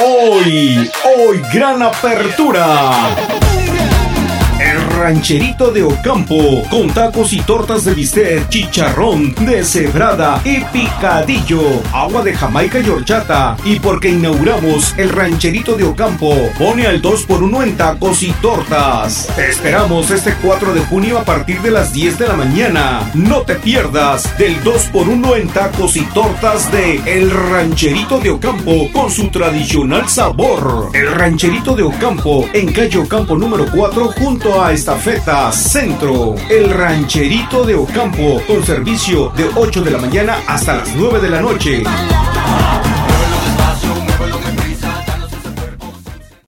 Hoy, hoy, gran apertura. Rancherito de Ocampo, con tacos y tortas de bistec, chicharrón, deshebrada y picadillo, agua de Jamaica y horchata. Y porque inauguramos el rancherito de Ocampo, pone al 2x1 en tacos y tortas. Te esperamos este 4 de junio a partir de las 10 de la mañana. No te pierdas del 2x1 en tacos y tortas de El Rancherito de Ocampo con su tradicional sabor. El Rancherito de Ocampo en calle Ocampo número 4 junto a Estafeta Centro. El Rancherito de Ocampo con servicio de 8 de la mañana hasta las 9 de la noche.